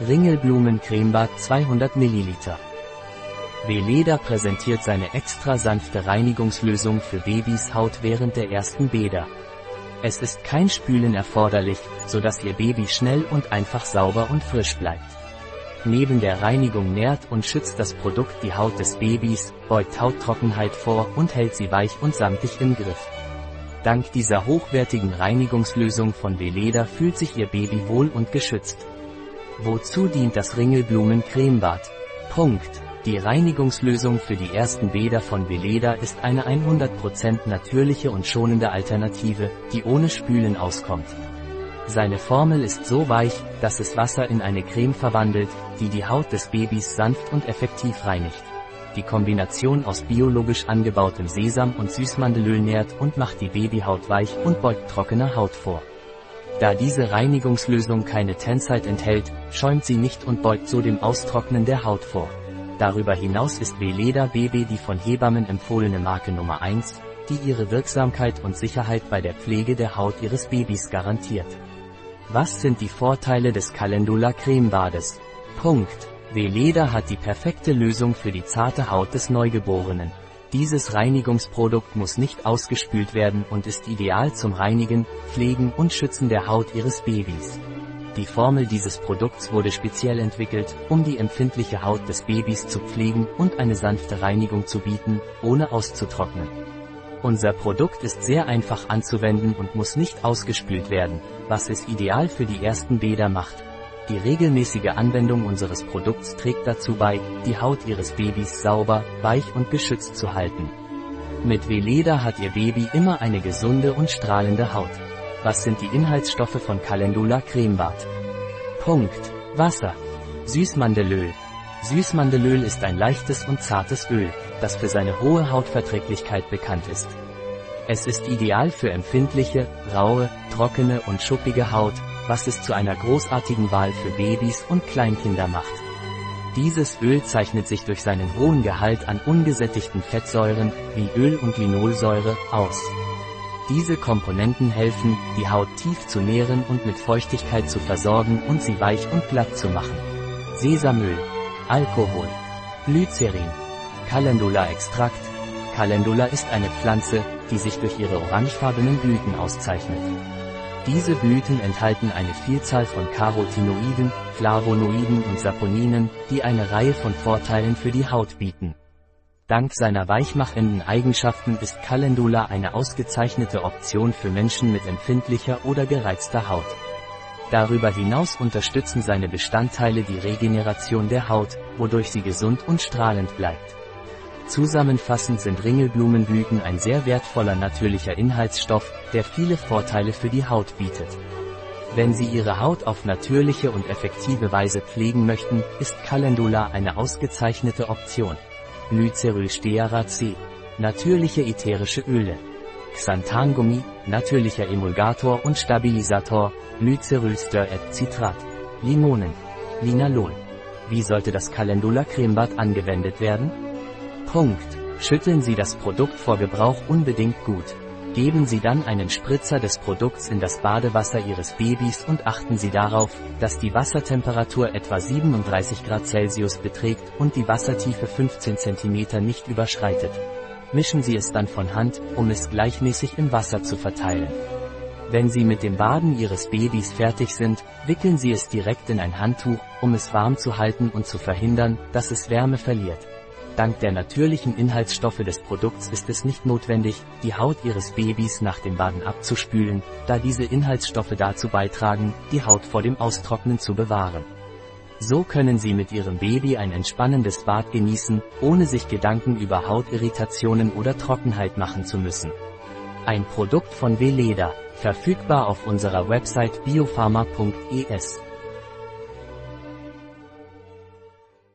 Ringelblumen Cremebad 200 ml. Veleda präsentiert seine extra sanfte Reinigungslösung für Babys Haut während der ersten Bäder. Es ist kein Spülen erforderlich, sodass Ihr Baby schnell und einfach sauber und frisch bleibt. Neben der Reinigung nährt und schützt das Produkt die Haut des Babys, beugt Hauttrockenheit vor und hält sie weich und samtig im Griff. Dank dieser hochwertigen Reinigungslösung von Veleda fühlt sich Ihr Baby wohl und geschützt. Wozu dient das Ringelblumen Cremebad? Punkt. Die Reinigungslösung für die ersten Bäder von Veleda ist eine 100% natürliche und schonende Alternative, die ohne Spülen auskommt. Seine Formel ist so weich, dass es Wasser in eine Creme verwandelt, die die Haut des Babys sanft und effektiv reinigt. Die Kombination aus biologisch angebautem Sesam und Süßmandelöl nährt und macht die Babyhaut weich und beugt trockene Haut vor. Da diese Reinigungslösung keine Tenside enthält, schäumt sie nicht und beugt so dem Austrocknen der Haut vor. Darüber hinaus ist Veleda Baby die von Hebammen empfohlene Marke Nummer 1, die ihre Wirksamkeit und Sicherheit bei der Pflege der Haut ihres Babys garantiert. Was sind die Vorteile des Calendula Cremebades? Punkt. Veleda hat die perfekte Lösung für die zarte Haut des Neugeborenen. Dieses Reinigungsprodukt muss nicht ausgespült werden und ist ideal zum Reinigen, Pflegen und Schützen der Haut Ihres Babys. Die Formel dieses Produkts wurde speziell entwickelt, um die empfindliche Haut des Babys zu pflegen und eine sanfte Reinigung zu bieten, ohne auszutrocknen. Unser Produkt ist sehr einfach anzuwenden und muss nicht ausgespült werden, was es ideal für die ersten Bäder macht. Die regelmäßige Anwendung unseres Produkts trägt dazu bei, die Haut Ihres Babys sauber, weich und geschützt zu halten. Mit Veleda hat Ihr Baby immer eine gesunde und strahlende Haut. Was sind die Inhaltsstoffe von Calendula Cremebad? Punkt. Wasser. Süßmandelöl. Süßmandelöl ist ein leichtes und zartes Öl, das für seine hohe Hautverträglichkeit bekannt ist. Es ist ideal für empfindliche, raue, trockene und schuppige Haut, was es zu einer großartigen Wahl für Babys und Kleinkinder macht. Dieses Öl zeichnet sich durch seinen hohen Gehalt an ungesättigten Fettsäuren, wie Öl und Linolsäure, aus. Diese Komponenten helfen, die Haut tief zu nähren und mit Feuchtigkeit zu versorgen und sie weich und glatt zu machen. Sesamöl, Alkohol, Glycerin, Calendula-Extrakt. Calendula ist eine Pflanze, die sich durch ihre orangefarbenen Blüten auszeichnet. Diese Blüten enthalten eine Vielzahl von Carotinoiden, Flavonoiden und Saponinen, die eine Reihe von Vorteilen für die Haut bieten. Dank seiner weichmachenden Eigenschaften ist Calendula eine ausgezeichnete Option für Menschen mit empfindlicher oder gereizter Haut. Darüber hinaus unterstützen seine Bestandteile die Regeneration der Haut, wodurch sie gesund und strahlend bleibt. Zusammenfassend sind Ringelblumenblüten ein sehr wertvoller natürlicher Inhaltsstoff, der viele Vorteile für die Haut bietet. Wenn Sie Ihre Haut auf natürliche und effektive Weise pflegen möchten, ist Calendula eine ausgezeichnete Option. Glycerylstearat C. Natürliche ätherische Öle. Xanthangummi, natürlicher Emulgator und Stabilisator, Glycerylster et Citrat. Limonen. Linalol. Wie sollte das Calendula Cremebad angewendet werden? Punkt. Schütteln Sie das Produkt vor Gebrauch unbedingt gut. Geben Sie dann einen Spritzer des Produkts in das Badewasser Ihres Babys und achten Sie darauf, dass die Wassertemperatur etwa 37 Grad Celsius beträgt und die Wassertiefe 15 cm nicht überschreitet. Mischen Sie es dann von Hand, um es gleichmäßig im Wasser zu verteilen. Wenn Sie mit dem Baden Ihres Babys fertig sind, wickeln Sie es direkt in ein Handtuch, um es warm zu halten und zu verhindern, dass es Wärme verliert. Dank der natürlichen Inhaltsstoffe des Produkts ist es nicht notwendig, die Haut Ihres Babys nach dem Baden abzuspülen, da diese Inhaltsstoffe dazu beitragen, die Haut vor dem Austrocknen zu bewahren. So können Sie mit Ihrem Baby ein entspannendes Bad genießen, ohne sich Gedanken über Hautirritationen oder Trockenheit machen zu müssen. Ein Produkt von Veleda, verfügbar auf unserer Website biopharma.es.